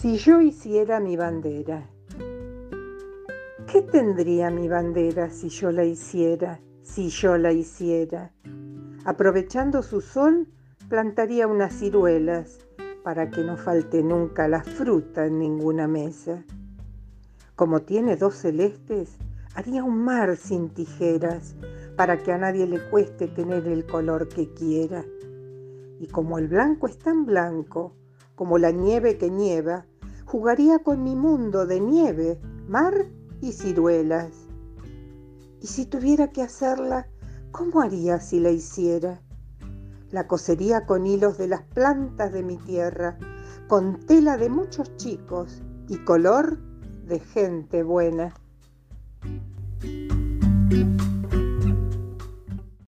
Si yo hiciera mi bandera, ¿qué tendría mi bandera si yo la hiciera? Si yo la hiciera. Aprovechando su sol, plantaría unas ciruelas para que no falte nunca la fruta en ninguna mesa. Como tiene dos celestes, haría un mar sin tijeras para que a nadie le cueste tener el color que quiera. Y como el blanco es tan blanco, como la nieve que nieva, jugaría con mi mundo de nieve, mar y ciruelas. Y si tuviera que hacerla, ¿cómo haría si la hiciera? La cosería con hilos de las plantas de mi tierra, con tela de muchos chicos y color de gente buena.